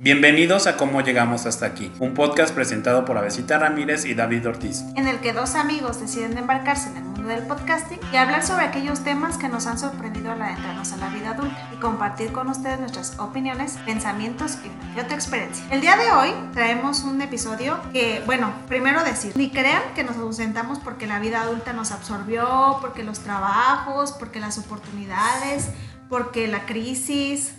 Bienvenidos a Cómo Llegamos Hasta Aquí, un podcast presentado por Avesita Ramírez y David Ortiz. en el que dos amigos deciden embarcarse en el mundo del podcasting y hablar sobre aquellos temas que nos han sorprendido al adentrarnos a la vida adulta y compartir con ustedes nuestras opiniones, pensamientos y otra experiencia. El día de hoy traemos un episodio que, bueno, primero decir, ni crean que nos ausentamos porque la vida adulta nos absorbió, porque los trabajos, porque las oportunidades, porque la crisis,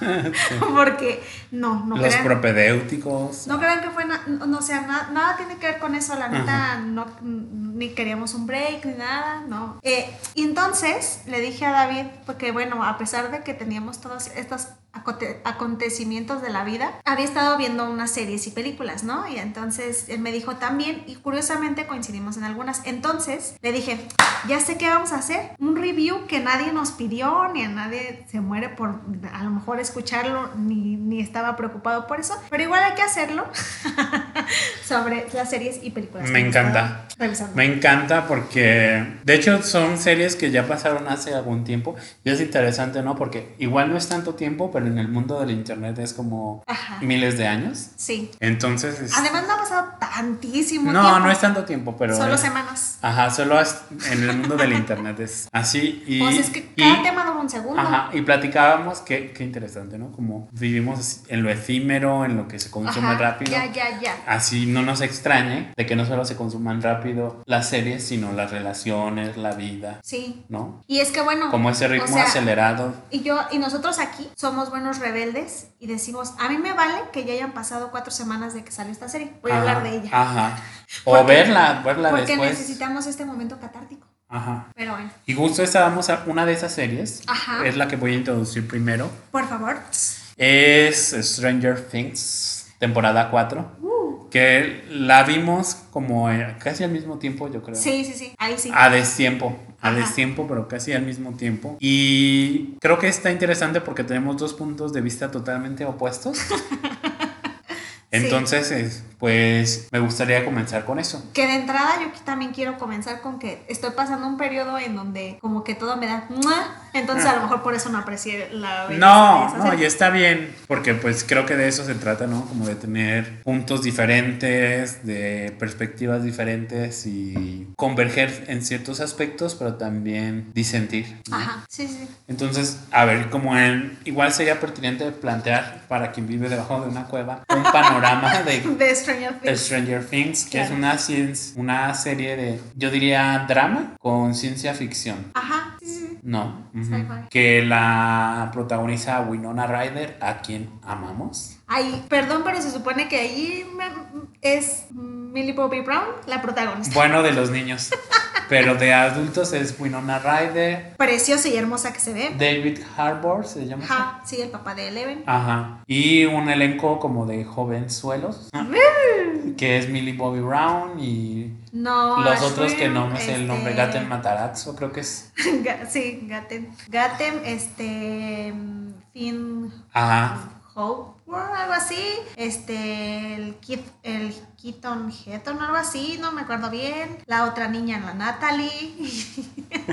porque no, no Los crean. propedéuticos. No crean que fue, na- no, o sea, na- nada tiene que ver con eso, la neta, no, ni queríamos un break, ni nada, no. Eh, y entonces le dije a David, porque bueno, a pesar de que teníamos todos estos aconte- acontecimientos de la vida, había estado viendo unas series y películas, ¿no? Y entonces él me dijo también, y curiosamente coincidimos en algunas. Entonces le dije, ya sé qué vamos a hacer, un review que nadie nos pidió, ni a nadie se muere por a lo mejor escucharlo, ni, ni estaba preocupado por eso, pero igual hay que hacerlo sobre las series y películas. Me que encanta. Me encanta porque, de hecho, son series que ya pasaron hace algún tiempo y es interesante, ¿no? Porque igual no es tanto tiempo, pero en el mundo del internet es como Ajá. miles de años. Sí. Entonces, es- Además no ha pasado tantísimo no, tiempo. no es tanto tiempo, pero Solo es- semanas. Ajá, solo en el mundo del internet es así y Pues es que y- cada tema dura un segundo. Ajá, y platicábamos, qué, qué interesante, ¿no? Como vivimos en lo efímero, en lo que se consume Ajá, rápido. Ya, ya, ya. Así no nos extrañe de que no solo se consuman rápido las series, sino las relaciones, la vida, Sí. ¿no? Y es que bueno. Como ese ritmo o sea, acelerado. Y yo, y nosotros aquí somos buenos rebeldes y decimos, a mí me vale que ya hayan pasado cuatro semanas de que salió esta serie. Voy a hablar de ella. Ajá. O Porque- verla, verla porque después. necesitamos este momento catártico. Ajá. Pero bueno, Y justo estábamos a una de esas series. Ajá. Es la que voy a introducir primero. por favor. Es Stranger Things, temporada 4. Uh, Que la vimos como eh, casi al mismo tiempo, yo creo. sí, sí, sí. Ahí sí. A destiempo, a Ajá. destiempo, pero casi al mismo tiempo. Y creo que está interesante porque tenemos dos puntos de vista totalmente opuestos. Entonces, es- pues me gustaría comenzar con eso. Que de entrada yo también quiero comenzar con que estoy pasando un periodo en donde como que todo me da entonces a lo mejor por eso no aprecié la No, no, serie. y está bien, porque pues creo que de eso se trata, ¿no? Como de tener puntos diferentes, de perspectivas diferentes y converger en ciertos aspectos, pero también disentir. ¿no? Ajá, sí, sí. Entonces, a ver, como en, igual sería pertinente plantear para quien vive debajo de una cueva un panorama de De Stranger Things. Stranger Things, que es una, cien- una serie de, yo diría, drama con ciencia ficción. Ajá. No, ujú. Sci-fi. que la protagoniza Winona Ryder, a quien amamos. Ay, perdón, pero se supone que ahí es Millie Bobby Brown la protagonista. Bueno, de los niños, pero de adultos es Winona Ryder, Preciosa y hermosa que se ve. David Harbour, se llama. sí, el papá de Eleven. Ajá. Y un elenco como de jovenzuelos, que es Millie Bobby Brown y No. los Ashwin, otros que no me sé el nombre, este, Gaten Matarazzo, creo que es. Sí, Gaten. Gaten, este. mm, Finn. Ajá. Hope, o algo así. Este. El, Kit, el Keaton Heaton, algo así, no me acuerdo bien. La otra niña, la Natalie.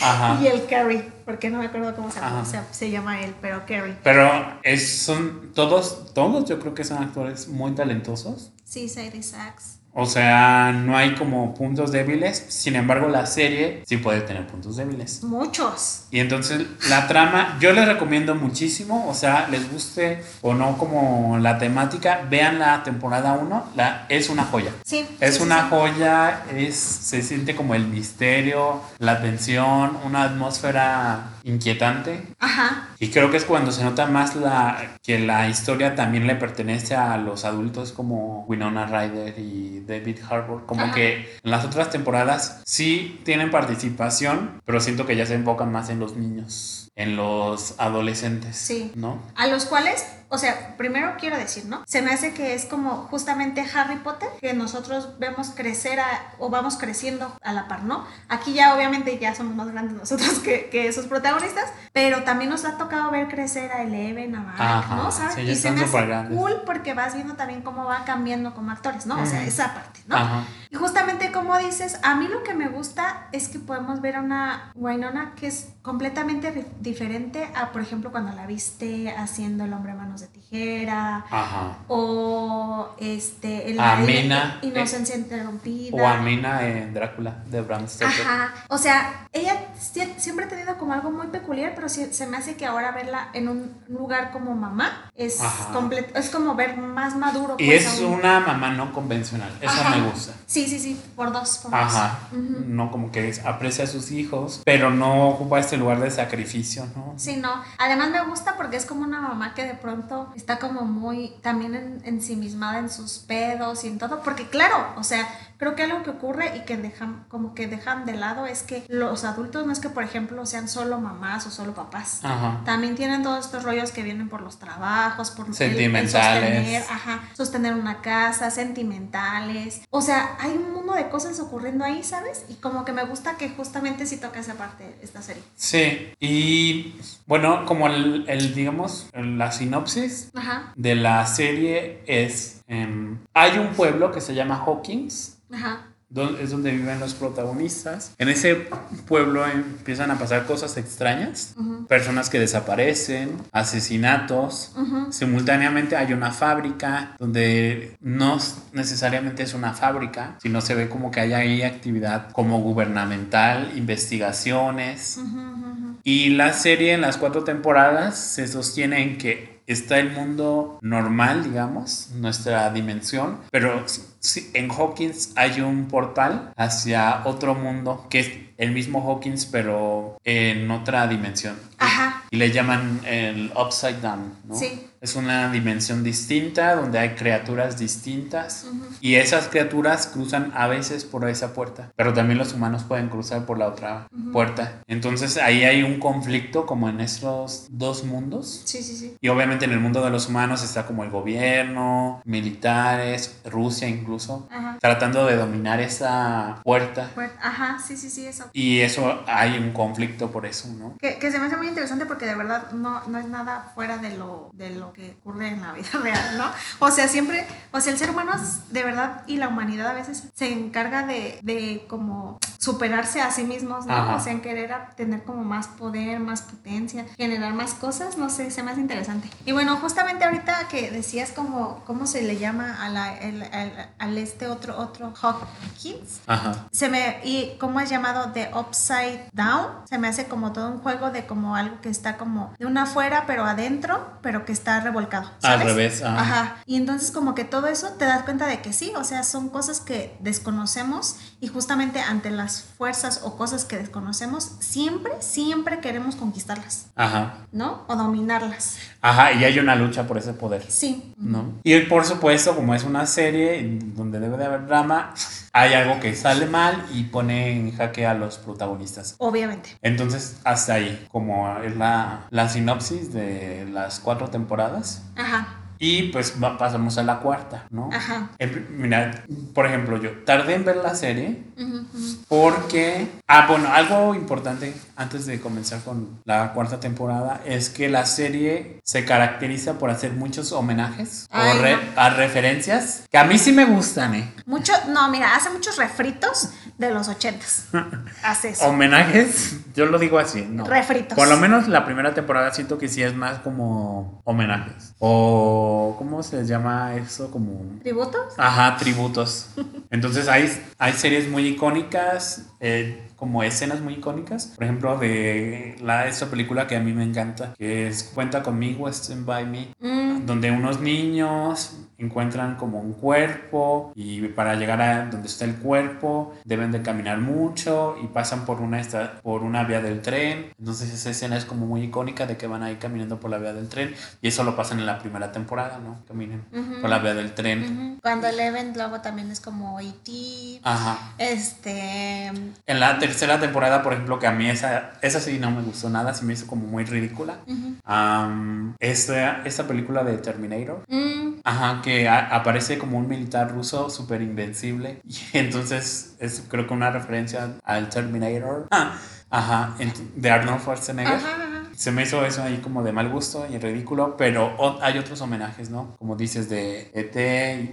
Ajá. y el Carrie, porque no me acuerdo cómo se, llama, se llama él, pero Carrie. Pero es, son todos, todos yo creo que son actores muy talentosos. Sí, Sadie Sachs. O sea, no hay como puntos débiles. Sin embargo, la serie sí puede tener puntos débiles. Muchos. Y entonces la trama, yo les recomiendo muchísimo, o sea, les guste o no como la temática, vean la temporada 1, la, es una joya. Sí. Es sí, una sí. joya, es, se siente como el misterio, la tensión, una atmósfera inquietante. Ajá. Y creo que es cuando se nota más la, que la historia también le pertenece a los adultos como Winona Ryder y David Harbour. Como Ajá. que en las otras temporadas sí tienen participación, pero siento que ya se enfocan más en los niños, en los adolescentes. Sí. ¿No? A los cuales, o sea, primero quiero decir, ¿no? Se me hace que es como justamente Harry Potter, que nosotros vemos crecer a- o vamos creciendo a la par, ¿no? Aquí ya obviamente ya somos más grandes nosotros que, que esos protagonistas, pero también nos ha tocado ver crecer a Eleven, a Ajá, ¿no? ¿Sabes? sí, y se me hace supergrandes. cool porque vas viendo también cómo va cambiando como actores, ¿no? O sea, Ujú. esa parte, ¿no? Ajá. Y justamente como dices, a mí lo que me gusta es que podemos ver a una Winona que es completamente diferente a, por ejemplo, cuando la viste haciendo El hombre manos de tijera Ajá. o este el A la Mina, inocencia interrumpida. O a Mina en Drácula de Bram Stoker. Ajá, o sea, ella siempre ha tenido como algo muy peculiar, pero sí- se me hace que ahora verla en un lugar como mamá es Ajá. comple- es como ver más maduro. Y pues, es aún. una mamá no convencional. Eso Ajá. me gusta. Sí, sí, sí, por dos. Por dos. Ajá. Ujú. No como que aprecia a sus hijos, pero no ocupa este lugar de sacrificio, ¿no? Sí, no. Además me gusta porque es como una mamá que de pronto está como muy también en, ensimismada en sus pedos y en todo. Porque claro, o sea, creo que algo que ocurre y que dejan, como que dejan de lado es que los adultos no es que, por ejemplo, sean solo mamás o solo papás. Ajá. También tienen todos estos rollos que vienen por los trabajos, por el- el Sentimentales. sostener, ajá, sostener una casa, sentimentales. O sea, hay un mundo de cosas ocurriendo ahí, ¿sabes? Y como que me gusta que justamente sí toca esa parte esta serie. Sí. Y bueno, como el, el, digamos, la sinopsis Ajá, de la serie es, em, hay un pueblo que se llama Hawkins, ajá. don- es donde viven los protagonistas. En ese pueblo empiezan a pasar cosas extrañas, personas que desaparecen, asesinatos. Simultáneamente hay una fábrica donde no necesariamente es una fábrica, sino se ve como que hay ahí actividad como gubernamental, investigaciones. Y la serie en las cuatro temporadas se sostiene en que está el mundo normal, digamos, nuestra dimensión, pero sí, en Hawkins hay un portal hacia otro mundo que es el mismo Hawkins, pero en otra dimensión. Ajá. Y le llaman el Upside Down, ¿no? Sí. Es una dimensión distinta donde hay criaturas distintas Ujú. y esas criaturas cruzan a veces por esa puerta, pero también los humanos pueden cruzar por la otra Ujú. puerta. Entonces ahí hay un conflicto como en estos dos mundos. Sí, sí, sí. Y obviamente en el mundo de los humanos está como el gobierno, militares, Rusia incluso, Ajá. tratando de dominar esa puerta. Ajá, sí, sí, sí, eso. Y eso hay un conflicto por eso, ¿no? Que, que se me hace muy interesante porque de verdad no, no es nada fuera de lo, de lo que ocurre en la vida real, ¿no? O sea, siempre, o sea, el ser humano es- de verdad y la humanidad a veces se encarga de, de como superarse a sí mismos, ¿no? Ajá. O sea, en querer tener como más poder, más potencia, generar más cosas, no sé, se me hace interesante. Y bueno, justamente ahorita que decías como, ¿cómo se le llama a la, el- al este otro, otro Hawkins? Ajá. Se me, y cómo es llamado The Upside Down, se me hace como todo un juego de como algo que está como de una afuera pero adentro, pero que está revolcado. Al ¿sabes? revés, ajá. Ajá. Y entonces como que todo eso te das cuenta de que sí, o sea, son cosas que desconocemos y justamente ante las fuerzas o cosas que desconocemos, siempre, siempre queremos conquistarlas, Ajá. ¿no? O dominarlas. Ajá, y hay una lucha por ese poder. Sí. ¿no? Y por supuesto, como es una serie donde debe de haber drama, hay algo que sale mal y pone en jaque a los protagonistas. Obviamente. Entonces, hasta ahí, como es la, la sinopsis de las cuatro temporadas. Ajá. Y pues pasamos a la cuarta, ¿no? Ajá. El mira, por ejemplo, yo tardé en ver la serie ujú. porque, ah, bueno, algo importante antes de comenzar con la cuarta temporada es que la serie se caracteriza por hacer muchos homenajes Ay, o re- no. a referencias que a mí sí me gustan, ¿eh? Mucho, no, mira, hace muchos refritos de los ochentas. Hace eso. Homenajes, yo lo digo así, ¿no? Refritos. Por lo menos la primera temporada siento que sí es más como homenajes. O, ¿cómo se les llama eso? Como... ¿Tributos? Ajá, tributos. Entonces hay, hay series muy icónicas, eh, como escenas muy icónicas. Por ejemplo, de la, esta película que a mí me encanta, que es Cuenta conmigo, Stand By Me, Mm, donde unos niños encuentran como un cuerpo y para llegar a donde está el cuerpo deben de caminar mucho y pasan por una, esta- por una vía del tren. Entonces esa escena es como muy icónica de que van ahí caminando por la vía del tren y eso lo pasan en la primera temporada, ¿no? Caminan Ujú. por la vía del tren. ujú. Cuando el event luego también es como E.T. Ajá. Este. En la tercera temporada, por ejemplo, que a mí esa, esa sí no me gustó nada, se me hizo como muy ridícula. ujú. Am, esta, esta película de Terminator. Mm, Ajá, que aparece como un militar ruso súper invencible. Y entonces es creo que una referencia al Terminator. Ah, ajá, de Arnold Schwarzenegger. ajá, se me hizo eso ahí como de mal gusto y ridículo, pero hay otros homenajes, ¿no? Como dices de ET,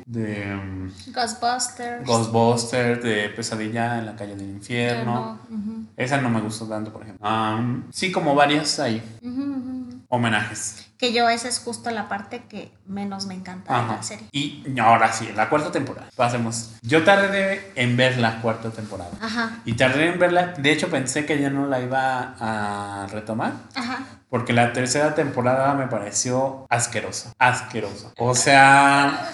de um, Ghostbusters. Ghostbusters, de Pesadilla en la calle del infierno. Esa no me gustó tanto, por ejemplo. Um, sí, como varias ahí, homenajes. Que yo esa es justo la parte que menos me encanta de la serie. Y ahora sí, la cuarta temporada. Pasemos. Yo tardé en ver la cuarta temporada. Ajá, Y tardé en verla. De hecho, pensé que ya no la iba a retomar. ajá. Porque la tercera temporada me pareció asquerosa. Asquerosa. O sea,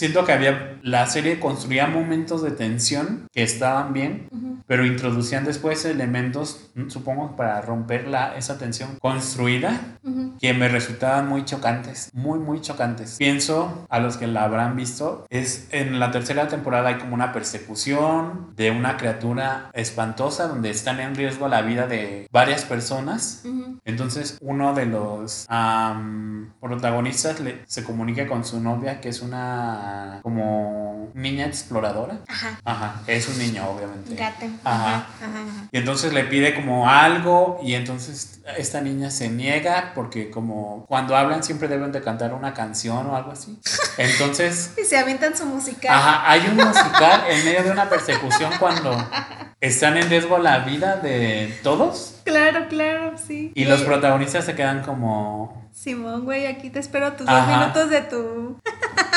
siento que había. La serie construía momentos de tensión que estaban bien. ujú. Pero introducían después elementos, mm, supongo, para romper la, esa tensión construida Ujú. que me resultaban muy chocantes, muy, muy chocantes. Pienso, a los que la habrán visto, es en la tercera temporada hay como una persecución de una criatura espantosa donde están en riesgo la vida de varias personas. Ujú. Entonces uno de los am, protagonistas le- se comunica con su novia que es una como niña exploradora. Ajá. Ajá, es un niño obviamente. Ajá. Ajá. Ajá. ajá. Y entonces le pide como algo y entonces esta niña se niega porque como cuando hablan siempre deben de cantar una canción o algo así. Entonces, Y se avientan su musical. ajá, hay un musical en medio de una persecución cuando están en riesgo la vida de todos Claro, claro, sí. y los Eh, protagonistas se quedan como... Simón, güey, aquí te espero tus Ajá. dos minutos de tu.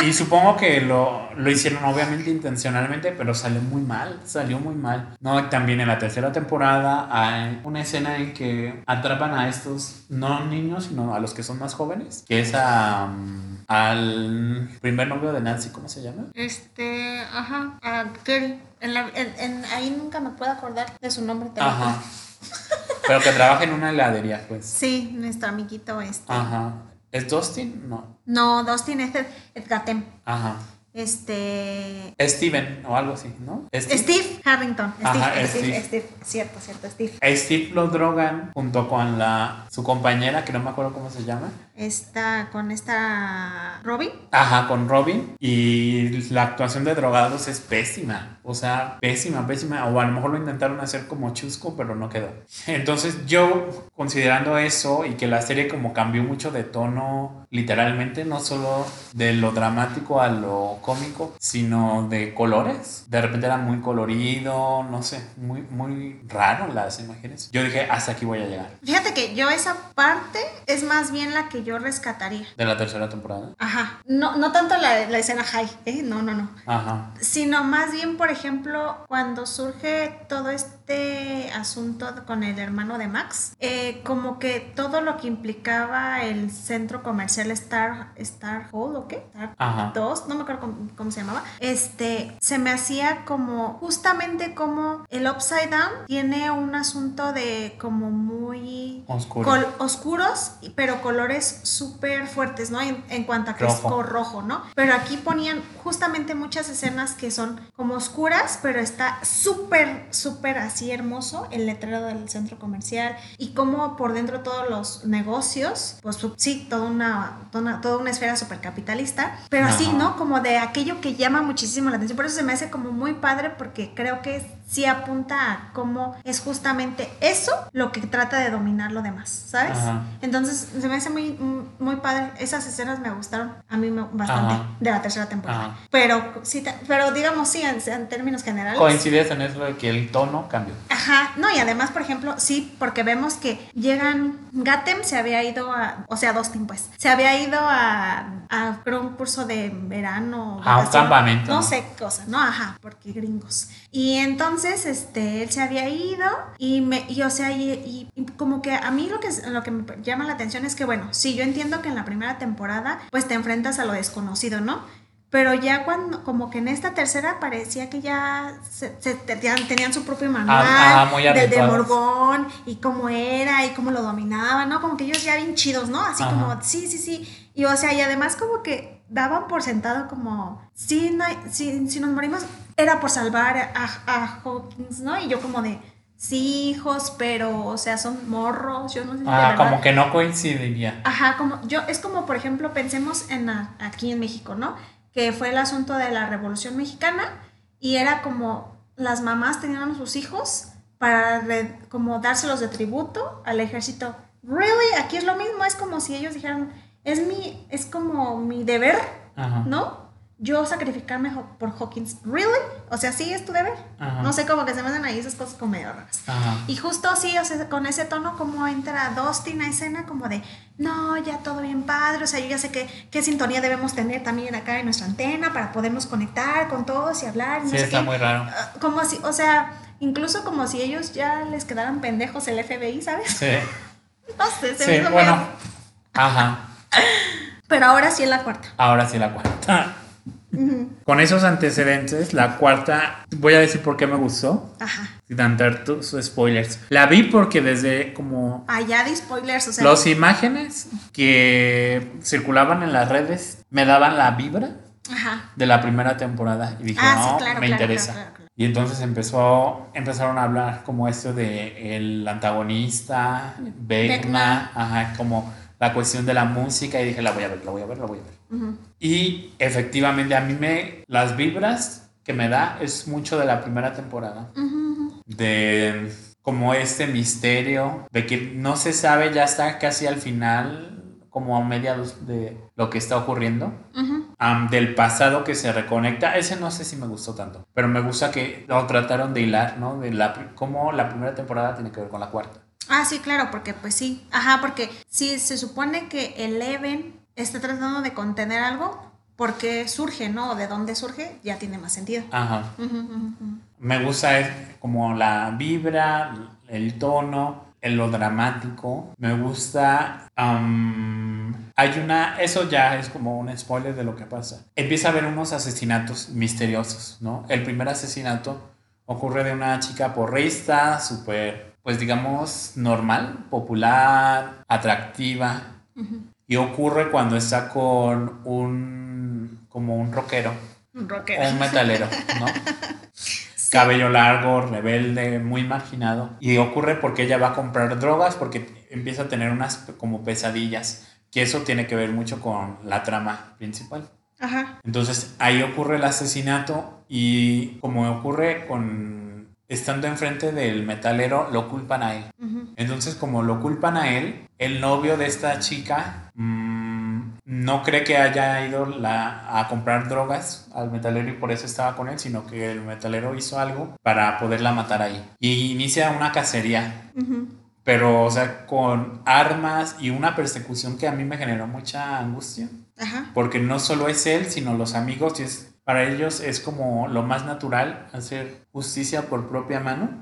Y supongo que lo, lo hicieron obviamente intencionalmente, pero salió muy mal, salió muy mal. No, también en la tercera temporada hay una escena en que atrapan a estos, no niños, sino a los que son más jóvenes, que es a, um, al primer novio de Nancy, ¿cómo se llama? Este, ajá, a Gary. En la, en, en- ahí nunca me puedo acordar de su nombre. Ajá. Pero que trabaja en una heladería, pues. Sí, nuestro amiguito este. Ajá. ¿Es Dustin? No. No, Dustin es Ed- Edgatem. Ajá. Este. Steven o algo así, ¿no? Steve. Steve Harrington. Steve, Ajá, Steve, Steve. Steve. Cierto, cierto, Steve. A Steve lo drogan junto con la su compañera, que no me acuerdo cómo se llama. Está con esta Robin. Ajá, con Robin. Y la actuación de drogados es pésima. O sea, pésima, pésima. O a lo mejor lo intentaron hacer como chusco, pero no quedó. Entonces yo, considerando eso y que la serie como cambió mucho de tono, literalmente, no solo de lo dramático a lo cómico, sino de colores. De repente era muy colorido, no sé, muy, muy raro las imágenes. Yo dije, hasta aquí voy a llegar. Fíjate que yo esa parte es más bien la que yo rescataría. De la tercera temporada. Ajá. No, no tanto la, la escena high, ¿eh? No, no, no. Ajá. Sino más bien, por ejemplo, cuando surge todo este asunto con el hermano de Max, eh, como que todo lo que implicaba el centro comercial Star, Star Hall o qué? Star Ajá. 2, no me acuerdo cómo, cómo se llamaba, este, se me hacía como justamente como el Upside Down tiene un asunto de como muy Oscuro. col- oscuros, pero colores súper fuertes, ¿no? En, en cuanto a Rojo. rojo, ¿no? Pero aquí ponían justamente muchas escenas que son como oscuras, pero está súper, súper así hermoso el letrero del centro comercial y como por dentro todos los negocios, pues sí, toda una, toda una, toda una esfera súper capitalista, pero así, Ajá. ¿no? Como de aquello que llama muchísimo la atención. Por eso se me hace como muy padre porque creo que sí apunta a cómo es justamente eso lo que trata de dominar lo demás, ¿sabes? Ajá. Entonces se me hace muy, muy padre. Esas escenas me gustaron a mí bastante Ajá. de la tercera temporada. Ajá. Pero sí, pero digamos sí, en, en términos generales. Coincides en eso de que el tono cambió. Ajá, no, y además, por ejemplo, sí, porque vemos que llegan, Gatem se había ido a, o sea, Dustin pues, se había ido a, a un curso de verano. A un vacaciones, campamento, No ¿no? sé qué cosa, ¿no? Ajá, porque gringos. Y entonces, este, él se había ido y me, y o sea, y, y- como que a mí lo que, lo que me llama la atención es que, bueno, sí, yo entiendo que en la primera temporada, pues te enfrentas a lo desconocido, ¿no? Pero ya cuando, como que en esta tercera parecía que ya se, se- tenían, tenían su propio manual Ah, ah, del de. Morgón y cómo era y cómo lo dominaba, ¿no? Como que ellos ya bien chidos, ¿no? Así Ajá. como, sí, sí, sí. Y o sea, y además como que daban por sentado como, sí, no hay- si, si nos morimos, era por salvar a, a Hawkins, ¿no? Y yo como de, sí, hijos, pero, o sea, son morros, yo no sé si Ah, como que no coincidiría. Ajá, como yo, es como por ejemplo, pensemos en la- aquí en México, ¿no? Que fue el asunto de la Revolución Mexicana y era como las mamás tenían a sus hijos para re- como dárselos de tributo al ejército really, aquí es lo mismo, es como si ellos dijeran, es mi, es como mi deber, Ajá. ¿no? Yo sacrificarme por Hawkins, really? O sea, sí es tu deber. Ajá. No sé, como que se me hacen ahí esas cosas como medio raras. Ajá. Y justo así, o sea, con ese tono como entra Dustin a escena como de, no, ya todo bien padre, o sea, yo ya sé que, qué sintonía debemos tener también acá en nuestra antena para podernos conectar con todos y hablar. y no Sí, sé está qué". muy raro. Ah, Como si, o sea, incluso como si ellos ya les quedaran pendejos el FBI, ¿sabes? Sí. No sé, se Sí, me bueno. medio- Ajá. Pero ahora sí en la cuarta. Ahora sí la cuarta. Con esos antecedentes, la cuarta, voy a decir por qué me gustó, Ajá. sin dar tus spoilers. La vi porque desde como Allá de spoilers, o sea. las imágenes que circulaban en las redes me daban la vibra Ajá. de la primera temporada y dije, Ah, sí, no, claro, me claro, interesa. claro. Y entonces empezó, empezaron a hablar como esto de el antagonista, Vecna. ajá, como la cuestión de la música y dije, la voy a ver, la voy a ver, la voy a ver. Ujú. Y efectivamente a mí me, las vibras que me da es mucho de la primera temporada, Ujú, ujú. de como este misterio, de que no se sabe, ya está casi al final, como a mediados de lo que está ocurriendo Ujú. am, del pasado que se reconecta. Ese no sé si me gustó tanto, pero me gusta que lo trataron de hilar, ¿no? De la, cómo la primera temporada tiene que ver con la cuarta. Ah, sí, claro, porque pues sí. Ajá, porque si se supone que Eleven está tratando de contener algo, ¿por qué surge, no? O de dónde surge, ya tiene más sentido. Ajá. Me gusta es como la vibra, el tono, el lo dramático. Me gusta. am, hay una. Eso ya es como un spoiler de lo que pasa. Empieza a haber unos asesinatos misteriosos, ¿no? El primer asesinato ocurre de una chica porrista, súper, pues digamos, normal, popular, atractiva. Y ocurre cuando está con un. como un rockero. Un O rockero. un metalero, ¿no? Cabello largo, rebelde, muy marginado. Y ocurre porque ella va a comprar drogas porque empieza a tener unas como pesadillas. Que eso tiene que ver mucho con la trama principal. Ajá. Entonces ahí ocurre el asesinato y como ocurre con... Estando enfrente del metalero, lo culpan a él. Entonces, como lo culpan a él, el novio de esta chica mm, no cree que haya ido la- a comprar drogas al metalero y por eso estaba con él, sino que el metalero hizo algo para poderla matar ahí. Y inicia una cacería, pero, o sea, con armas y una persecución que a mí me generó mucha angustia, Ajá. porque no solo es él, sino los amigos, y es, para ellos es como lo más natural hacer justicia por propia mano.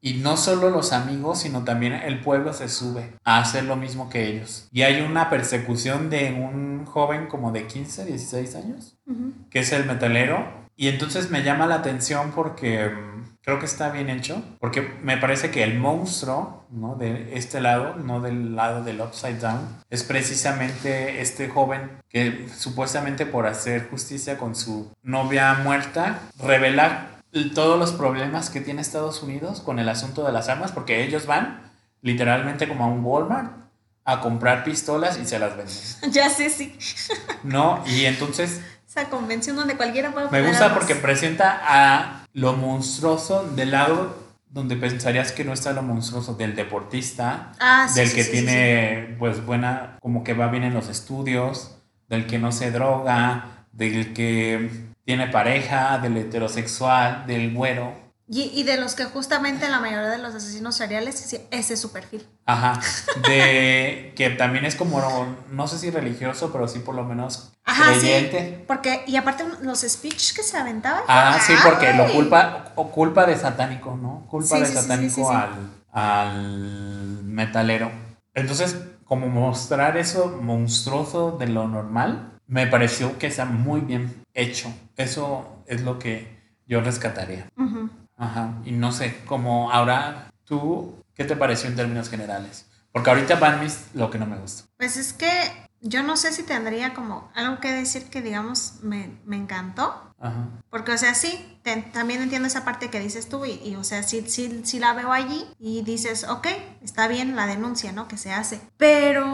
Y no solo los amigos, sino también el pueblo se sube a hacer lo mismo que ellos. Y hay una persecución de un joven como de 15, 16 años, que es el metalero. Y entonces me llama la atención porque mm, creo que está bien hecho, porque me parece que el monstruo, ¿no? De este lado, no del lado del Upside Down, es precisamente este joven que supuestamente por hacer justicia con su novia muerta, revela todos los problemas que tiene Estados Unidos con el asunto de las armas, porque ellos van literalmente como a un Walmart a comprar pistolas y se las venden, Ya sé, sí. ¿no? Y entonces Esa convención donde cualquiera puede me gusta porque presenta a lo monstruoso del lado donde pensarías que no está lo monstruoso del deportista, Ah, sí, del sí, que sí, tiene pues buena, como que va bien en los estudios, del que no se droga, del que tiene pareja, del heterosexual, del güero. Y, y de los que justamente la mayoría de los asesinos seriales, ese es su perfil. Ajá, de que también es como, no sé si religioso, pero sí por lo menos Ajá, creyente. sí. Porque, y aparte los speech que se aventaban. Ah, sí, porque lo ¡ay! culpa, o culpa de satánico, ¿no? Culpa Sí, de sí, satánico. Al, al metalero. Entonces, como mostrar eso monstruoso de lo normal, me pareció que está muy bien hecho. Eso es lo que yo rescataría. Ujú. Ajá. Y no sé, como ahora, ¿tú qué te pareció en términos generales? Porque ahorita van mis lo que no me gustó. Pues es que yo no sé si tendría como algo que decir que, digamos, me, me encantó. Ajá. Porque, o sea, sí, te- también entiendo esa parte que dices tú y, y, o sea, sí, sí, sí la veo allí y dices, ok, está bien la denuncia, ¿no? Que se hace. Pero,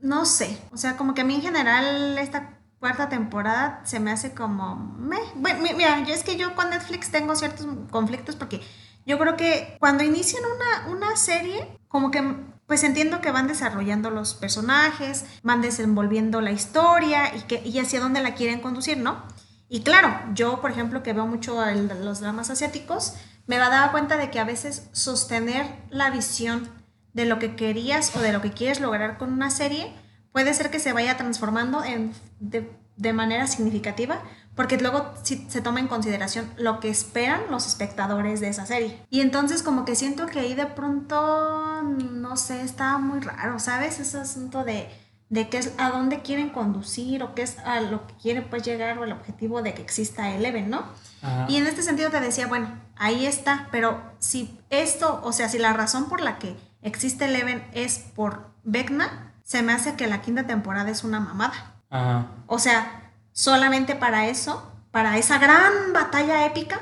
no sé, o sea, como que a mí en general esta cuarta temporada se me hace como, meh. Bueno, mi- mira, yo es que yo con Netflix tengo ciertos conflictos porque yo creo que cuando inician una, una serie, como que pues entiendo que van desarrollando los personajes, van desenvolviendo la historia y, que, y hacia dónde la quieren conducir, ¿no? Y claro, yo, por ejemplo, que veo mucho los dramas asiáticos, me va a dar cuenta de que a veces sostener la visión de lo que querías o de lo que quieres lograr con una serie puede ser que se vaya transformando en, de manera significativa porque luego se toma en consideración lo que esperan los espectadores de esa serie. Y entonces como que siento que ahí de pronto, no sé, está muy raro, ¿sabes? Ese asunto de, de qué es, a dónde quieren conducir o qué es a lo que quieren pues llegar o el objetivo de que exista Eleven, ¿no? Y en este sentido te decía, bueno, ahí está, pero si esto, o sea, si la razón por la que existe Eleven es por Vecna, se me hace que la quinta temporada es una mamada. O sea, solamente para eso, para esa gran batalla épica,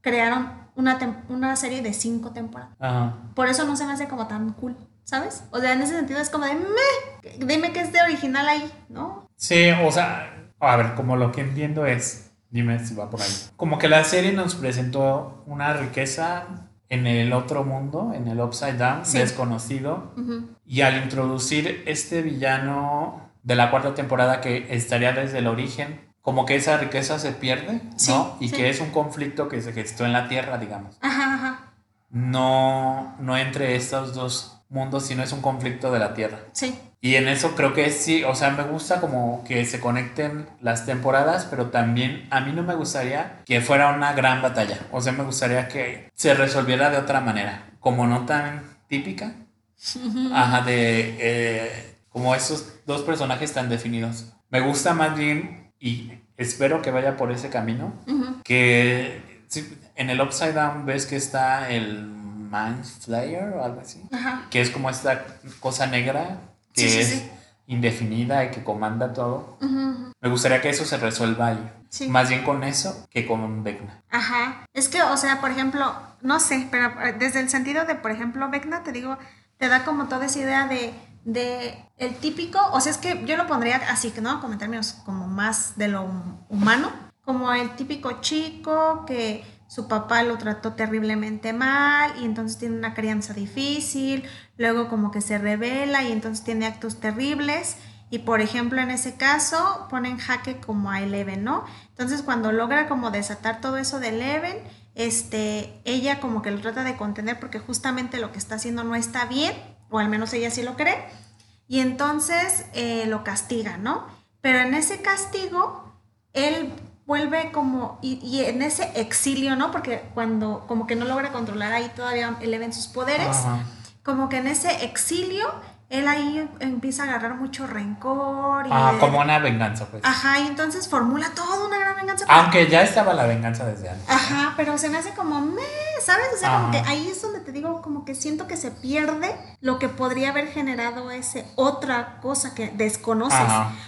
crearon una, una serie de cinco temporadas. Por eso no se me hace como tan cool, ¿sabes? O sea, en ese sentido es como de, me, dime qué es de original ahí, ¿no? Sí, o sea, a ver, como lo que entiendo es, dime si va por ahí. Como que la serie nos presentó una riqueza en el otro mundo, en el Upside Down, desconocido, y al introducir este villano de la cuarta temporada que estaría desde el origen, como que esa riqueza se pierde, ¿no? Y que es un conflicto que se gestó en la Tierra, digamos. Ajá, ajá. No, no entre estos dos mundos, sino es un conflicto de la Tierra. Sí. Y en eso creo que sí, o sea, me gusta como que se conecten las temporadas, pero también a mí no me gustaría que fuera una gran batalla. O sea, me gustaría que se resolviera de otra manera, como no tan típica. Ajá, de... Eh, como esos dos personajes tan definidos. Me gusta más bien y espero que vaya por ese camino, que en el Upside Down ves que está el Mind Flayer o algo así, que es como esta cosa negra que es indefinida y que comanda todo. Me gustaría que eso se resuelva ahí. Más bien con eso que con Vecna. Ajá. Es que, o sea, por ejemplo, no sé, pero eh, desde el sentido de, por ejemplo, Vecna, te digo, te da como toda esa idea de de el típico, o sea, es que yo lo pondría así, ¿no? Como en términos como más de lo humano, como el típico chico que su papá lo trató terriblemente mal y entonces tiene una crianza difícil, luego como que se revela y entonces tiene actos terribles y por ejemplo en ese caso ponen jaque como a Eleven, ¿no? Entonces cuando logra como desatar todo eso de Eleven, este, ella como que lo trata de contener porque justamente lo que está haciendo no está bien o al menos ella sí lo cree, y entonces eh, lo castiga, ¿no? Pero en ese castigo, él vuelve como, y, en ese exilio, ¿no? Porque cuando como que no logra controlar ahí todavía Eleven sus poderes, como que en ese exilio él ahí empieza a agarrar mucho rencor. Y ah, como una venganza, pues. Ajá, y entonces formula toda una gran venganza. Aunque ya estaba la venganza desde antes. Ajá, pero se me hace como, me, ¿sabes? O sea, como que ahí es donde te digo, como que siento que se pierde lo que podría haber generado ese otra cosa que desconoces.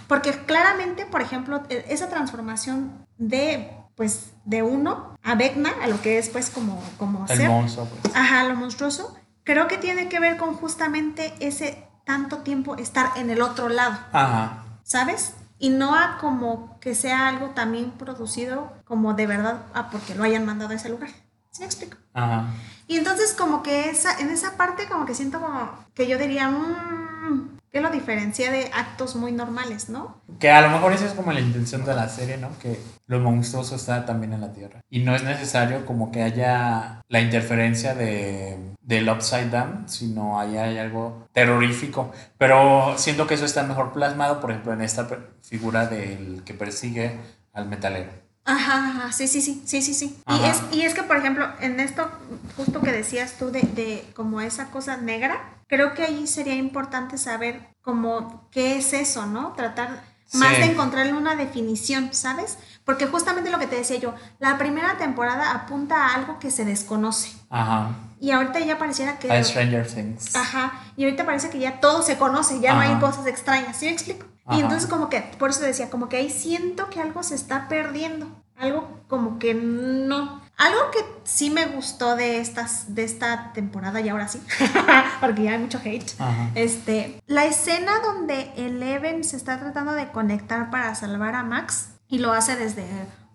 Porque claramente, por ejemplo, e, esa transformación de pues de uno a Vecna, a lo que es pues como, como El monstruo, pues. Ajá, lo monstruoso. Creo que tiene que ver con justamente ese tanto tiempo estar en el otro lado. Ajá. ¿Sabes? Y no a como que sea algo también producido como de verdad a porque lo hayan mandado a ese lugar. ¿Sí me explico? Ajá. Y entonces como que esa, en esa parte como que siento como que yo diría, mmm, que lo diferencia de actos muy normales, ¿no? Que a lo mejor esa es como la intención de la serie, ¿no? Que lo monstruoso está también en la Tierra. Y no es necesario como que haya la interferencia de, del Upside Down, sino hay, hay algo terrorífico. Pero siento que eso está mejor plasmado, por ejemplo, en esta figura del que persigue al metalero. Ajá, sí, sí, sí, sí, sí, sí. Y es, y es que, por ejemplo, en esto, justo que decías tú de, de como esa cosa negra, creo que ahí sería importante saber como qué es eso, ¿no? Tratar más de encontrarle una definición, ¿sabes? Porque justamente lo que te decía yo, la primera temporada apunta a algo que se desconoce. Ajá. Y ahorita ya pareciera que... A Stranger Things. Ajá. Y ahorita parece que ya todo se conoce, ya no hay cosas extrañas, ¿sí me explico? Y entonces como que, por eso decía, como que ahí siento que algo se está perdiendo. Algo como que no, algo que sí me gustó de, estas, de esta temporada, y ahora sí, porque ya hay mucho hate, este, la escena donde Eleven se está tratando de conectar para salvar a Max y lo hace desde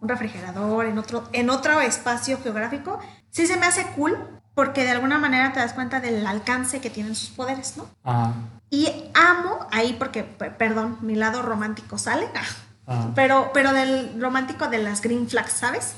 un refrigerador, en otro, en otro espacio geográfico, sí se me hace cool porque de alguna manera te das cuenta del alcance que tienen sus poderes, ¿no? Ajá. Y amo ahí porque, perdón, mi lado romántico sale, Ajá. pero, pero del romántico de las green flags, ¿sabes?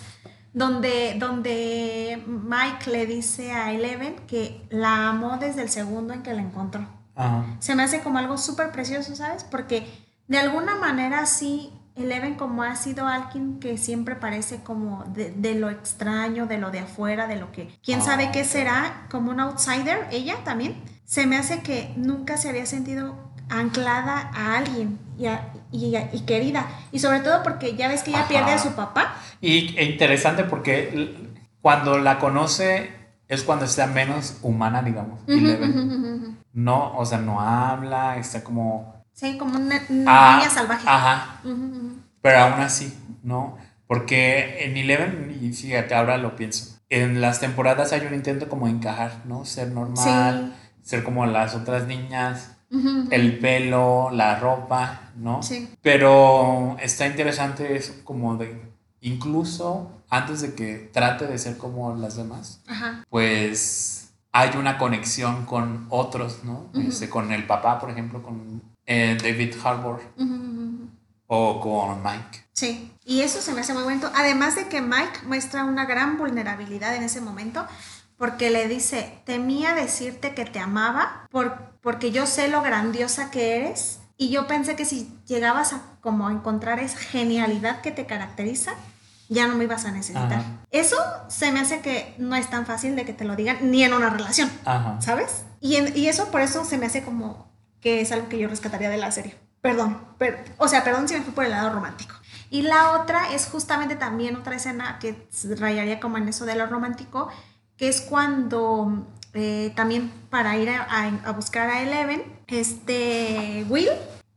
Donde, donde Mike le dice a Eleven que la amó desde el segundo en que la encontró. Ajá. Se me hace como algo súper precioso, ¿sabes? Porque de alguna manera sí, Eleven como ha sido alguien que siempre parece como de, de lo extraño, de lo de afuera, de lo que... ¿Quién Ah, sabe qué será? Como un outsider, ella también. Se me hace que nunca se había sentido anclada a alguien y, a- y, a- y querida. Y sobre todo porque ya ves que ella Ajá. pierde a su papá. Y e interesante porque cuando la conoce es cuando está menos humana, digamos. Eleven. No, o sea, no habla, está como... Sí, como una, una Ah, niña salvaje. Ajá. Pero aún así, ¿no? Porque en Eleven, y fíjate, ahora lo pienso, en las temporadas hay un intento como de encajar, ¿no? Ser normal, ser como las otras niñas, El pelo, la ropa, ¿no? Sí. Pero está interesante eso como de, incluso antes de que trate de ser como las demás, Ajá. pues hay una conexión con otros, ¿no? Este, con el papá, por ejemplo, con eh, David Harbour o con Mike. Sí, y eso se me hace muy bonito. Además de que Mike muestra una gran vulnerabilidad en ese momento, porque le dice, temía decirte que te amaba por, porque yo sé lo grandiosa que eres y yo pensé que si llegabas a como a encontrar esa genialidad que te caracteriza, ya no me ibas a necesitar. Ajá. Eso se me hace que no es tan fácil de que te lo digan ni en una relación, Ajá. ¿sabes? Y, en- y eso por eso se me hace como que es algo que yo rescataría de la serie. Perdón, per- o sea, perdón si me fui por el lado romántico. Y la otra es justamente también otra escena que rayaría como en eso de lo romántico, que es cuando eh, también para ir a, a- a buscar a Eleven, este Will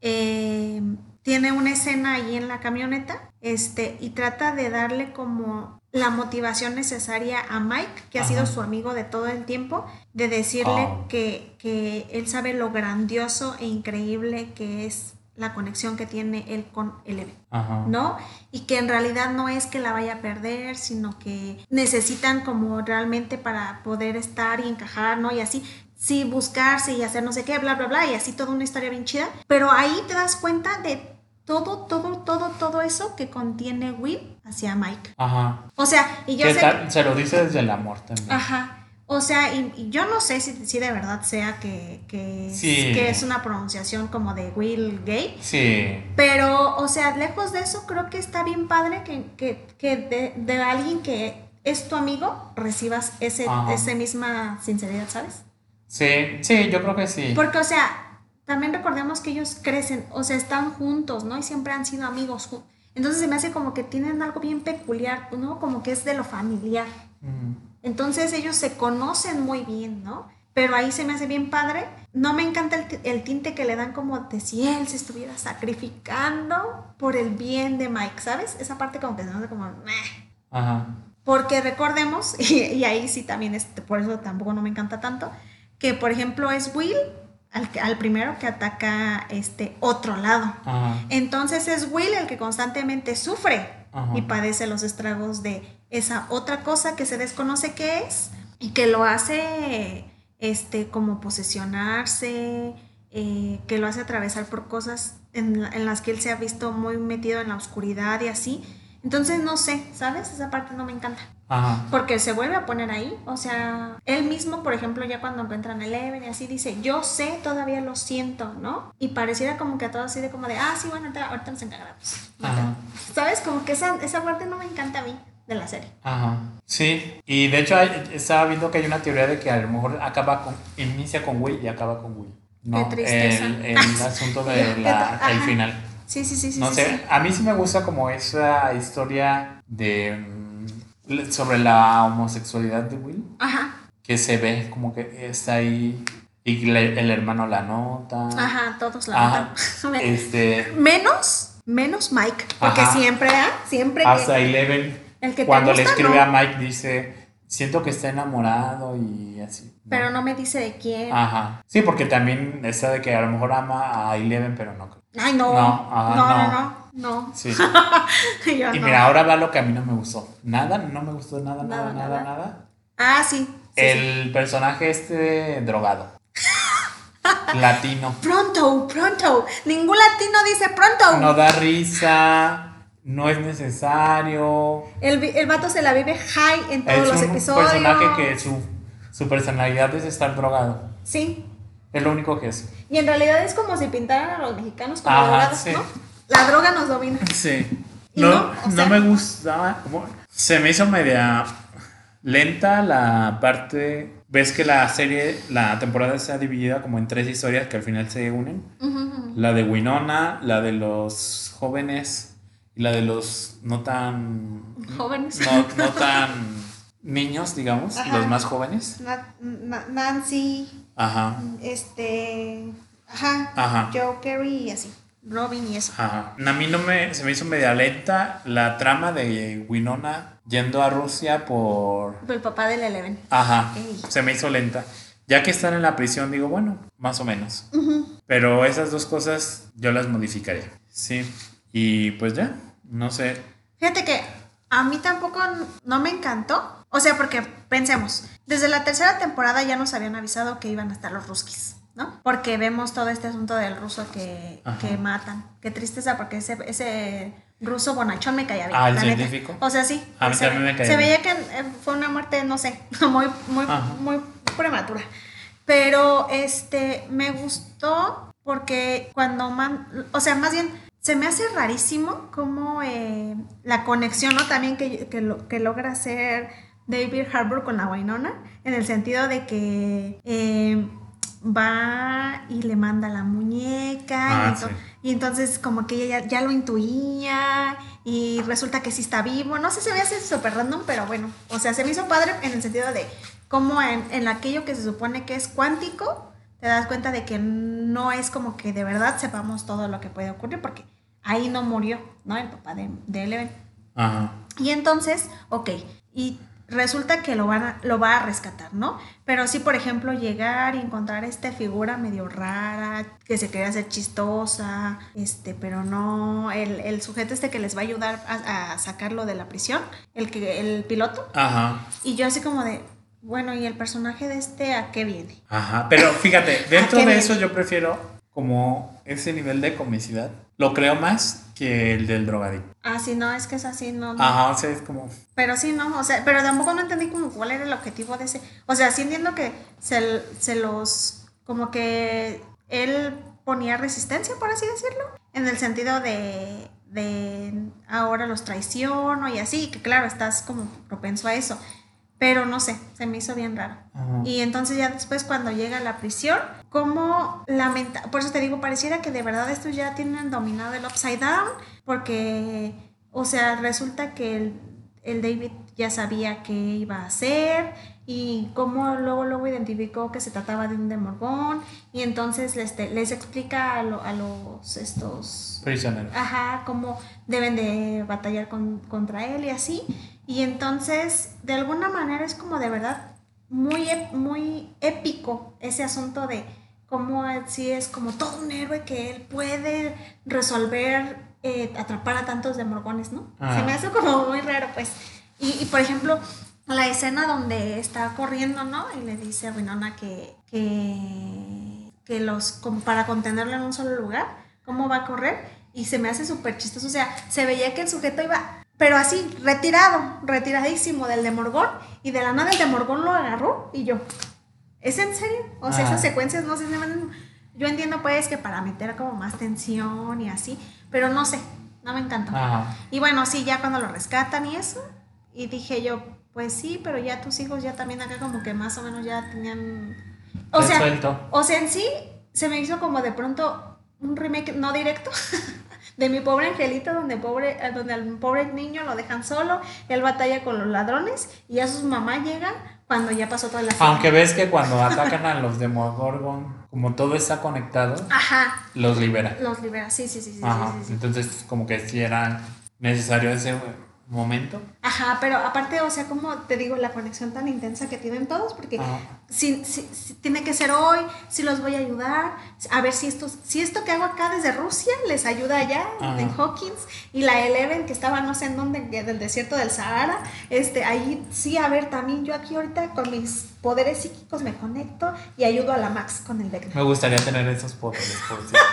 eh, tiene una escena ahí en la camioneta este, y trata de darle como la motivación necesaria a Mike, que ha sido su amigo de todo el tiempo, de decirle Oh. que, que él sabe lo grandioso e increíble que es la conexión que tiene él con Eleven, Ajá. ¿no? Y que en realidad no es que la vaya a perder, sino que necesitan como realmente para poder estar y encajar, ¿no? Y así, sí, buscarse y hacer no sé qué, bla, bla, bla, y así toda una historia bien chida. Pero ahí te das cuenta de todo, todo, todo, todo eso que contiene Will hacia Mike. Ajá. O sea, y yo ¿Qué sé... tal? Se lo dice desde el amor también. Ajá. O sea, y, y yo no sé si, si de verdad sea que, que, Sí. que es una pronunciación como de Will Gay. Sí. Pero, o sea, lejos de eso, creo que está bien padre que, que, que de, de alguien que es tu amigo recibas ese, esa misma sinceridad, ¿sabes? Sí, sí, yo creo que sí. Porque, o sea, también recordemos que ellos crecen, o sea, están juntos, ¿no? Y siempre han sido amigos. Entonces se me hace como que tienen algo bien peculiar, ¿no? Como que es de lo familiar. Mm. Entonces ellos se conocen muy bien, ¿no? Pero ahí se me hace bien padre. No me encanta el, ti- el tinte que le dan como de si él se estuviera sacrificando por el bien de Mike, ¿sabes? Esa parte como que se hace como... "Meh". Ajá. Porque recordemos, y, y ahí sí también, este, por eso tampoco no me encanta tanto, que por ejemplo es Will al, al primero que ataca este otro lado. Ajá. Entonces es Will el que constantemente sufre Ajá. y padece los estragos de esa otra cosa que se desconoce qué es y que lo hace este como posesionarse, eh, que lo hace atravesar por cosas en, en las que él se ha visto muy metido en la oscuridad y así. Entonces no sé, ¿sabes? Esa parte no me encanta. Ajá. Porque se vuelve a poner ahí. O sea, él mismo, por ejemplo, ya cuando encuentran a Eleven y así dice, yo sé, todavía lo siento, ¿no? Y pareciera como que a todos así de como de, ah, sí, bueno, ahorita, ahorita nos encargamos. ¿Sabes? Como que esa, esa parte no me encanta a mí de la serie. Ajá. Sí. Y de hecho hay- estaba viendo que hay una teoría de que a lo mejor acaba con, inicia con Will y acaba con Will. ¿no? Qué tristeza. El, el asunto de la, el Ajá. final. Sí, sí, sí, sí. No sí, sé, sí. a mí sí me gusta como esa historia de mm, sobre la homosexualidad de Will, Ajá, que se ve como que está ahí y le- el hermano la nota. ajá, todos la Ajá. notan. Este, Menos, menos Mike. Porque Ajá. siempre, ¿ah? Siempre que hasta Eleven, el que cuando le escribe no. a Mike, dice, siento que está enamorado y así. ¿no? Pero no me dice de quién. Ajá. Sí, porque también está de que a lo mejor ama a Eleven, pero no creo. Ay, no. No, ajá, no, no, no. no. Sí. Y mira, ahora va lo que a mí no me gustó. Nada, no me gustó nada, nada, Nada, nada, nada. nada. Ah, sí. el personaje este drogado. latino. Pronto, pronto. Ningún latino dice pronto. No da risa. No es necesario. El, el vato se la vive high en todos es los un episodios. personaje que su, su personalidad es estar drogado. Sí. Es lo único que es. Y en realidad es como si pintaran a los mexicanos como Ajá, drogados, sí. ¿no? La droga nos domina. Sí. No, no, o no sea- me gustaba. Se me hizo media lenta la parte. Ves que la serie, la temporada está dividida como en tres historias que al final se unen. La de Winona, la de los jóvenes y la de los no tan. Jóvenes. No, no tan niños, digamos, Ajá. los más jóvenes. Na- Na- Nancy, Ajá. este. Ajá. Ajá. Joe Carey y así. Robin y eso. Ajá. A mí no me, se me hizo media lenta la trama de Winona yendo a Rusia por... El papá del Eleven. Ajá, Ey. se me hizo lenta. Ya que están en la prisión, digo, bueno, más o menos. Pero esas dos cosas yo las modificaría. Sí. Y pues ya, no sé. Fíjate que a mí tampoco no me encantó. O sea, porque pensemos, desde la tercera temporada ya nos habían avisado que iban a estar los ruskis, ¿no? Porque vemos todo este asunto del ruso que, que matan. Qué tristeza, porque ese, ese ruso bonachón me caía bien. Ah, ¿el neta. científico? O sea, sí. A mí se, también me caía se bien. veía que eh, fue una muerte, no sé, muy, muy, Ajá. muy prematura. Pero este me gustó porque cuando man, o sea, más bien se me hace rarísimo como eh, la conexión, ¿no? También que, que, lo- que logra hacer David Harbour con la Wainona, en el sentido de que eh, va y le manda la muñeca Ah, y, sí. y entonces como que ella ya, ya lo intuía y resulta que sí está vivo. No sé, se me hace súper random, pero bueno, o sea, se me hizo padre en el sentido de cómo en, en aquello que se supone que es cuántico, te das cuenta de que no es como que de verdad sepamos todo lo que puede ocurrir, porque ahí no murió, ¿no? El papá de, de Eleven. Ajá. Y entonces, ok, y resulta que lo, van a- lo va a rescatar, ¿no? Pero sí, por ejemplo, llegar y encontrar esta figura medio rara, que se quiere hacer chistosa, este, pero no, el, el sujeto este que les va a ayudar a, a sacarlo de la prisión, el, que, el piloto, Ajá. y yo así como de, bueno, ¿y el personaje de este a qué viene? Ajá. Pero fíjate, dentro de eso yo prefiero como ese nivel de comicidad. Lo creo más que el del drogadicto. Ah, sí, no, es que es así, no. no. Ajá, o sea, es como... Pero sí, no, o sea, pero tampoco no entendí como cuál era el objetivo de ese. O sea, sí entiendo que se, se los, como que él ponía resistencia, por así decirlo, en el sentido de, de ahora los traiciono y así, que claro, estás como propenso a eso. Pero no sé, se me hizo bien raro. Ajá. Y entonces ya después cuando llega a la prisión, como lamenta, por eso te digo, pareciera que de verdad estos ya tienen dominado el upside down, porque, o sea, resulta que el, el David ya sabía qué iba a hacer y cómo luego luego identificó que se trataba de un demorgón y entonces les, les explica a, lo- a los estos Prisionero. ajá, cómo deben de batallar con- contra él y así. Y entonces, de alguna manera es como de verdad muy, muy épico ese asunto de cómo él sí es como todo un héroe que él puede resolver, eh, atrapar a tantos demorgones, ¿no? Ajá. Se me hace como muy raro, pues. Y, y, por ejemplo, la escena donde está corriendo, ¿no? Y le dice a Winona que, que, que los, como para contenerlo en un solo lugar, cómo va a correr. Y se me hace súper chistoso. O sea, se veía que el sujeto iba, pero así, retirado, retiradísimo del Demorgón. Y de la nada el Demorgón lo agarró. Y yo, ¿es en serio? O sea, Ah. esas secuencias no se Yo entiendo pues que para meter como más tensión y así, pero no sé, no me encantó. Y bueno, sí, ya cuando lo rescatan y eso, y dije yo, pues sí, pero ya tus hijos ya también acá como que más o menos ya tenían... O sea, o sea, en sí se me hizo como de pronto un remake no directo de mi pobre angelito donde pobre eh, donde al pobre niño lo dejan solo, él batalla con los ladrones y ya sus mamás llegan cuando ya pasó toda la serie. Aunque ves que cuando atacan a los Demogorgon, como todo está conectado, Ajá, los libera. los libera. Sí, sí, sí, sí, Ajá. sí, sí, sí. Entonces, como que sí era necesario ese momento. Ajá, pero aparte, o sea, como te digo, la conexión tan intensa que tienen todos, porque Ajá. si, si- si tiene que ser hoy, si los voy a ayudar, a ver si esto, si esto que hago acá desde Rusia les ayuda allá Ajá. en Hawkins y la Eleven que estaba no sé en dónde, del desierto del Sahara, este, ahí sí, a ver, también yo aquí ahorita con mis poderes psíquicos me conecto y ayudo a la Max con el Vecna. Me gustaría tener esos poderes, por cierto.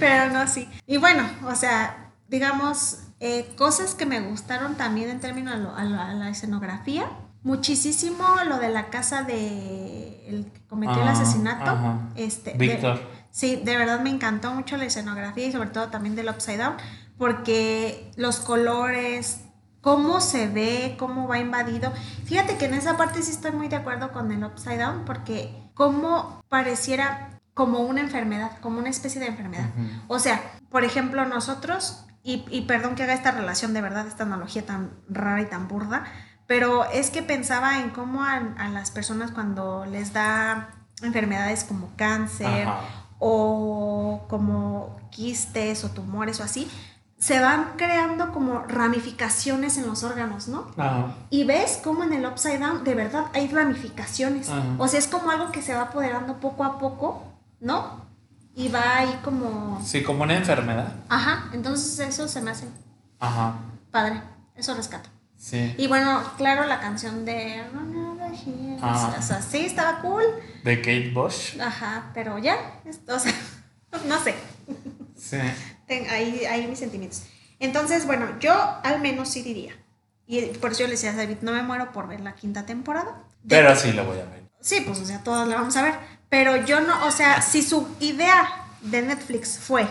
Pero no, sí. Y bueno, o sea, digamos, eh, cosas que me gustaron también en términos a, lo- a la- a la escenografía. Muchísimo lo de la casa de el que cometió el Ah, asesinato. ajá. Este, de- Víctor. sí, de verdad me encantó mucho la escenografía y sobre todo también del Upside Down, porque los colores, cómo se ve, cómo va invadido. Fíjate que en esa parte sí estoy muy de acuerdo con el Upside Down, porque cómo pareciera como una enfermedad, como una especie de enfermedad. O sea, por ejemplo, nosotros, y, y perdón que haga esta relación de verdad, esta analogía tan rara y tan burda, pero es que pensaba en cómo a, a las personas cuando les da enfermedades como cáncer Ajá. o como quistes o tumores o así, se van creando como ramificaciones en los órganos, ¿no? Ajá. Y ves cómo en el upside down de verdad hay ramificaciones. Ajá. O sea, es como algo que se va apoderando poco a poco, ¿no? Y va ahí como... Sí, como una enfermedad. Ajá, entonces eso se me hace Ajá. padre. Eso rescato. Sí. Y bueno, claro, la canción de... Ajá. O sea, sí, estaba cool. De Kate Bush. Ajá, pero ya, es- o sea, no sé. Sí. Ten- ahí, ahí mis sentimientos. Entonces, bueno, yo al menos sí diría. Y por eso yo le decía a David, no me muero por ver la quinta temporada. De- Pero sí lo voy a ver. Sí, pues, o sea, todas la vamos a ver. Pero yo no, o sea, si su idea de Netflix fue,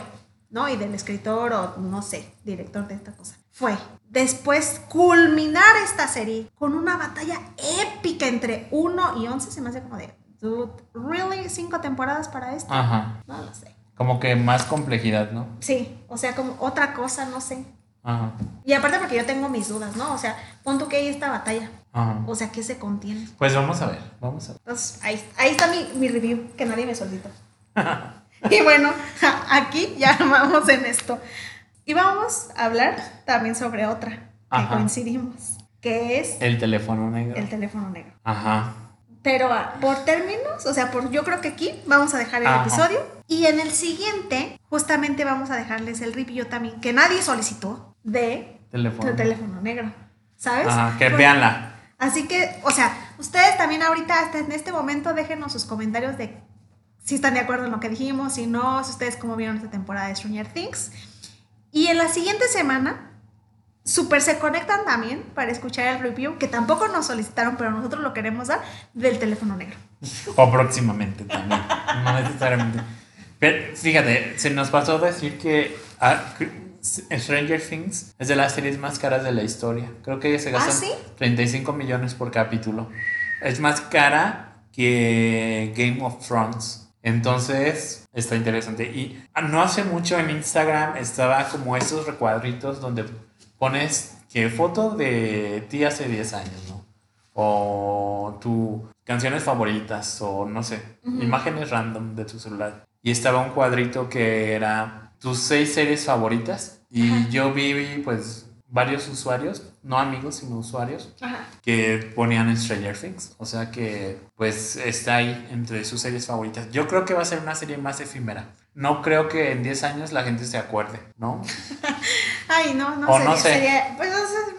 ¿no? Y del escritor o, no sé, director de esta cosa, fue después culminar esta serie con una batalla épica entre 1 y 11, se me hace como de, dude, ¿really? ¿Cinco temporadas para esto? Ajá. No lo sé. Como que más complejidad, ¿no? Sí, o sea, como otra cosa, no sé. Ajá. Y aparte porque yo tengo mis dudas, ¿no? O sea, pon tú que hay esta batalla. Ajá. O sea, ¿qué se contiene? Pues vamos a ver, vamos a ver. Entonces, ahí, ahí está mi, mi review, que nadie me solicitó. y bueno, aquí ya vamos en esto. Y vamos a hablar también sobre otra que Ajá. coincidimos, que es El teléfono negro. el teléfono negro. Ajá. Pero ah, por términos, o sea, por yo creo que aquí vamos a dejar el Ajá. episodio y en el siguiente justamente vamos a dejarles el review también que nadie solicitó de Teléfono. el teléfono negro, ¿sabes? Ajá, que Por- véanla. Así que, o sea, ustedes también ahorita, hasta en este momento, déjenos sus comentarios de si están de acuerdo en lo que dijimos, si no, si ustedes cómo vieron esta temporada de Stranger Things. Y en la siguiente semana, súper se conectan también para escuchar el review, que tampoco nos solicitaron, pero nosotros lo queremos dar, del teléfono negro. O próximamente también. no necesariamente. Pero fíjate, se nos pasó decir que ah, Stranger Things es de las series más caras de la historia. Creo que se gastan ¿Ah, sí? 35 millones por capítulo. Es más cara que Game of Thrones. Entonces, está interesante. Y no hace mucho en Instagram estaba como esos recuadritos donde pones que foto de ti hace 10 años, ¿no? O tus canciones favoritas, o no sé, imágenes random de tu celular. Y estaba un cuadrito que era tus seis series favoritas. Y Ajá. yo vi, pues, varios usuarios, no amigos, sino usuarios, Ajá. que ponían Stranger Things. O sea que, pues, está ahí entre sus series favoritas. Yo creo que va a ser una serie más efímera. No creo que en 10 años la gente se acuerde, ¿no? Ay, no, no, O sería, no sé. sería- pues,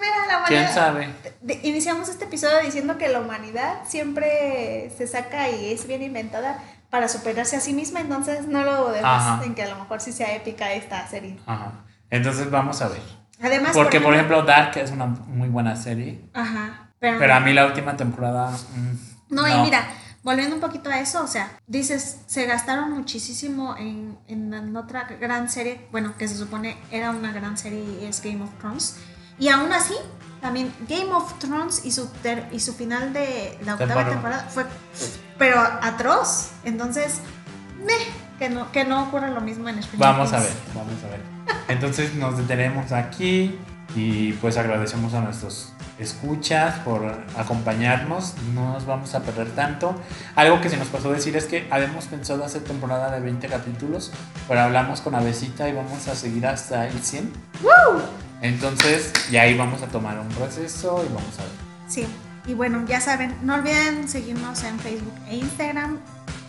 mira, la ¿Quién humanidad- sabe? de- iniciamos este episodio diciendo que la humanidad siempre se saca y es bien inventada para superarse a sí misma, entonces no lo dudemos Ajá. en que a lo mejor sí sea épica esta serie. Ajá. Entonces vamos a ver. Además, Porque, por ejemplo, Dark es una muy buena serie. Ajá, pero, Pero a mí la última temporada. mm, no, y mira, volviendo un poquito a eso, o sea, dices, se gastaron muchísimo en, en, en otra gran serie, bueno, que se supone era una gran serie y es Game of Thrones, y aún así, también Game of Thrones y su, ter- y su final de la octava Temporada. temporada fue, pero atroz, entonces, meh, que no, que no ocurra lo mismo en Stranger Vamos a ver, vamos a ver. Entonces nos detenemos aquí y pues agradecemos a nuestros escuchas por acompañarnos. No nos vamos a perder tanto. Algo que se nos pasó decir es que habíamos pensado hacer temporada de 20 capítulos, pero hablamos con Avesita y vamos a seguir hasta el 100. Entonces, ya ahí vamos a tomar un proceso y vamos a ver. Sí, y bueno, ya saben, no olviden seguirnos en Facebook e Instagram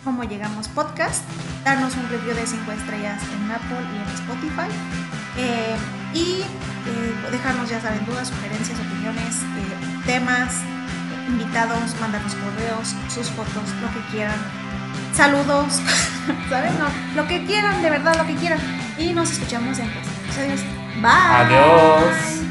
como Llegamos Podcast, darnos un review de 5 estrellas en Apple y en Spotify. Eh, y eh, dejarnos, ya saben, dudas, sugerencias, opiniones, eh, temas, invitados, mandarnos correos, sus fotos, lo que quieran. Saludos, ¿saben? No, lo que quieran, de verdad, lo que quieran. Y nos escuchamos en próximos episodios. Bye. Adiós.